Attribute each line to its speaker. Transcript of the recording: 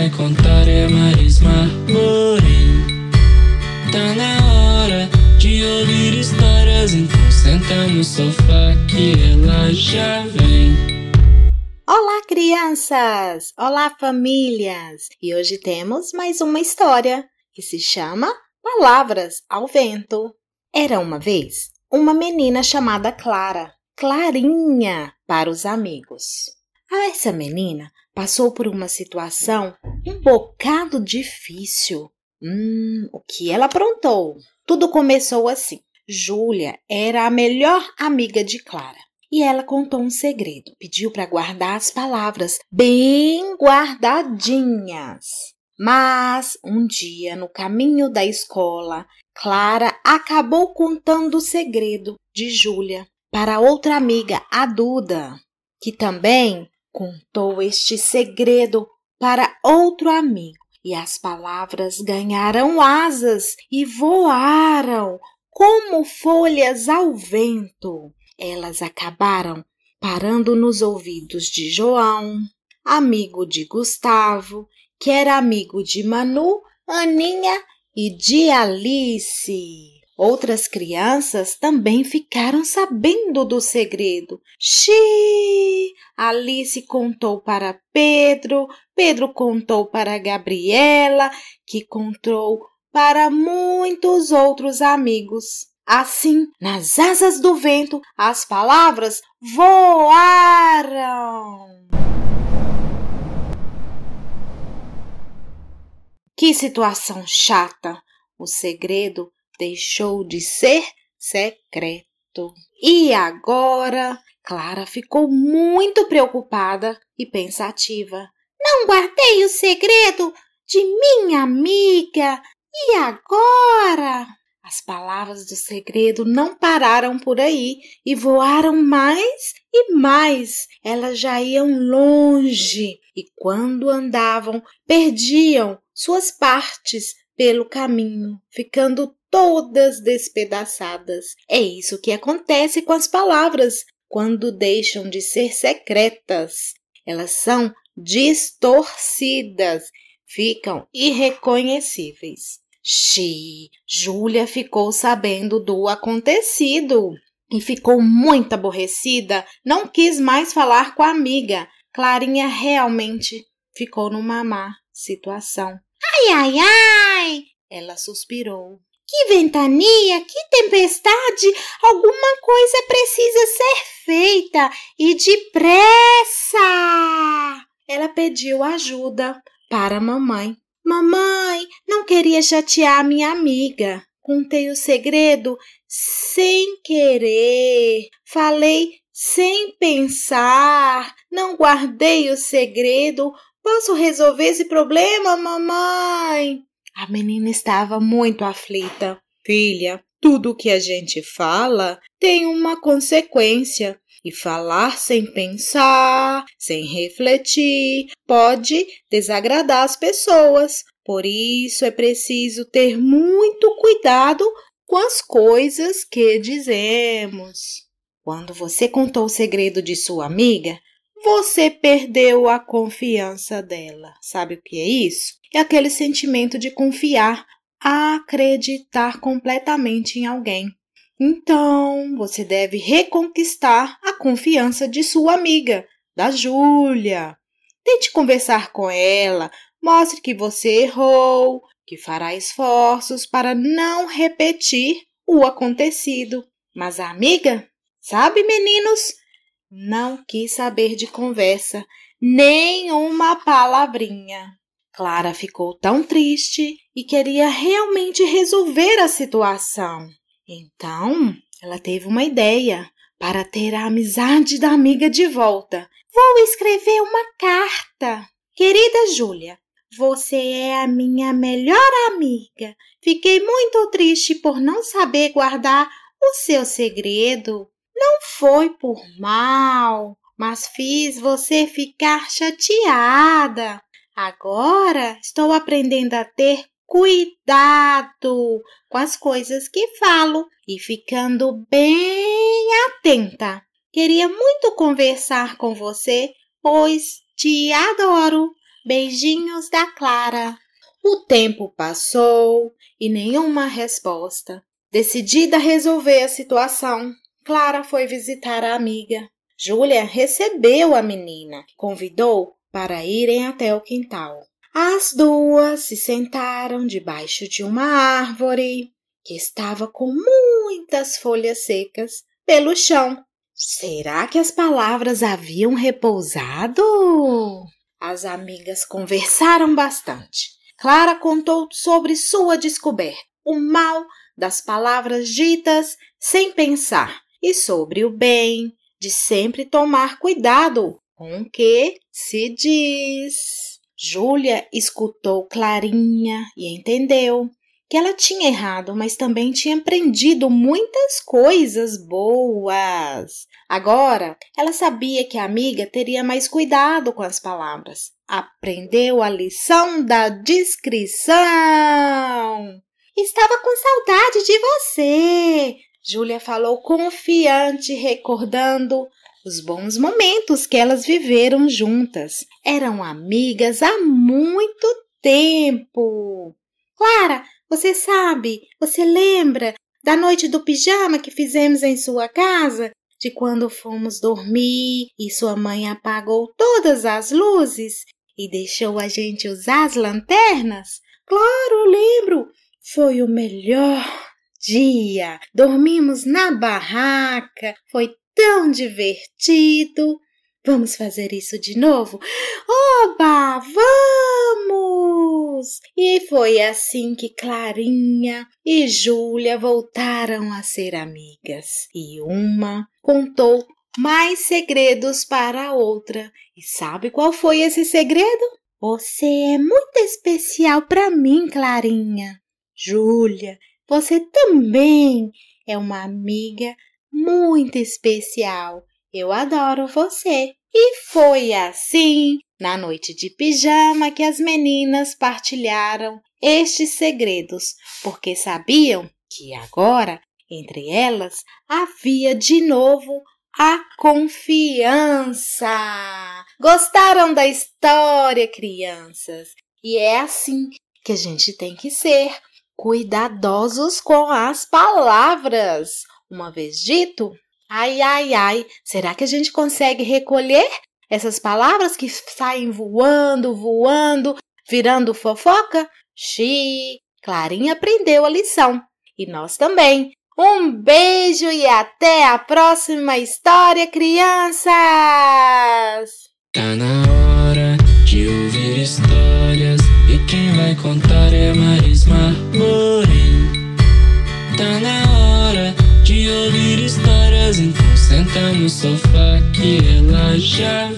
Speaker 1: vai contar é Marisma Morim. Tá na hora de ouvir histórias, então senta no sofá que ela já vem.
Speaker 2: Olá, crianças! Olá, famílias! E hoje temos mais uma história que se chama Palavras ao Vento. Era uma vez uma menina chamada Clara, Clarinha para os amigos. Ah, essa menina passou por uma situação um bocado difícil. Hum, o que ela aprontou? Tudo começou assim. Júlia era a melhor amiga de Clara e ela contou um segredo. Pediu para guardar as palavras bem guardadinhas. Mas um dia, no caminho da escola, Clara acabou contando o segredo de Júlia para outra amiga, a Duda, que também contou este segredo para outro amigo. E as palavras ganharam asas e voaram como folhas ao vento. Elas acabaram parando nos ouvidos de João, amigo de Gustavo, que era amigo de Manu, Aninha e de Alice. Outras crianças também ficaram sabendo do segredo. Xiii! Alice contou para Pedro, Pedro contou para Gabriela, que contou para muitos outros amigos. Assim, nas asas do vento, as palavras voaram. Que situação chata! O segredo deixou de ser secreto. E agora? Clara ficou muito preocupada e pensativa. Não guardei o segredo de minha amiga. E agora? As palavras do segredo não pararam por aí e voaram mais e mais. Elas já iam longe e, quando andavam, perdiam suas partes pelo caminho, ficando todas despedaçadas. É isso que acontece com as palavras quando deixam de ser secretas. Elas são distorcidas, ficam irreconhecíveis. Xi, Júlia ficou sabendo do acontecido e ficou muito aborrecida, não quis mais falar com a amiga. Clarinha realmente ficou numa má situação. Ai, ai, ai! Ela suspirou. Que ventania, que tempestade! Alguma coisa precisa ser feita e depressa! Ela pediu ajuda para a mamãe. Mamãe, não queria chatear minha amiga. Contei o segredo sem querer. Falei sem pensar. Não guardei o segredo. Posso resolver esse problema, mamãe? A menina estava muito aflita. Filha, tudo que a gente fala tem uma consequência. E falar sem pensar, sem refletir, pode desagradar as pessoas. Por isso é preciso ter muito cuidado com as coisas que dizemos. Quando você contou o segredo de sua amiga, você perdeu a confiança dela. Sabe o que é isso? É aquele sentimento de confiar, acreditar completamente em alguém. Então, você deve reconquistar a confiança de sua amiga, da Júlia. Tente conversar com ela, mostre que você errou, que fará esforços para não repetir o acontecido. Mas a amiga, sabe, meninos, não quis saber de conversa, nem uma palavrinha. Clara ficou tão triste e queria realmente resolver a situação. Então, ela teve uma ideia para ter a amizade da amiga de volta. Vou escrever uma carta. Querida Júlia, você é a minha melhor amiga. Fiquei muito triste por não saber guardar o seu segredo. Não foi por mal, mas fiz você ficar chateada. Agora estou aprendendo a ter cuidado com as coisas que falo e ficando bem atenta. Queria muito conversar com você, pois te adoro. Beijinhos da Clara. O tempo passou e nenhuma resposta. Decidida a resolver a situação, Clara foi visitar a amiga. Júlia recebeu a menina, convidou para irem até o quintal. As duas se sentaram debaixo de uma árvore que estava com muitas folhas secas pelo chão. Será que as palavras haviam repousado? As amigas conversaram bastante. Clara contou sobre sua descoberta, o mal das palavras ditas sem pensar e sobre o bem de sempre tomar cuidado com o que se diz. Júlia escutou Clarinha e entendeu que ela tinha errado, mas também tinha aprendido muitas coisas boas. Agora, ela sabia que a amiga teria mais cuidado com as palavras. Aprendeu a lição da discrição. Estava com saudade de você, Júlia falou confiante, recordando os bons momentos que elas viveram juntas. Eram amigas há muito tempo. Clara, você sabe, você lembra da noite do pijama que fizemos em sua casa? De quando fomos dormir e sua mãe apagou todas as luzes e deixou a gente usar as lanternas? Claro, lembro! Foi o melhor dia. Dormimos na barraca, foi tão divertido. Vamos fazer isso de novo? Oba, vamos! E foi assim que Clarinha e Júlia voltaram a ser amigas. E uma contou mais segredos para a outra. E sabe qual foi esse segredo? Você é muito especial para mim, Clarinha. Júlia, você também é uma amiga muito especial. Eu adoro você. E foi assim, na noite de pijama, que as meninas partilharam estes segredos, porque sabiam que agora, entre elas, havia de novo a confiança. Gostaram da história, crianças? E é assim que a gente tem que ser, cuidadosos com as palavras. Uma vez dito, Ai, ai, ai, será que a gente consegue recolher essas palavras que saem voando, voando, virando fofoca? Xi, Clarinha aprendeu a lição. E nós também. Um beijo e até a próxima história, crianças!
Speaker 1: Tá na hora de ouvir histórias e quem vai contar é ouvir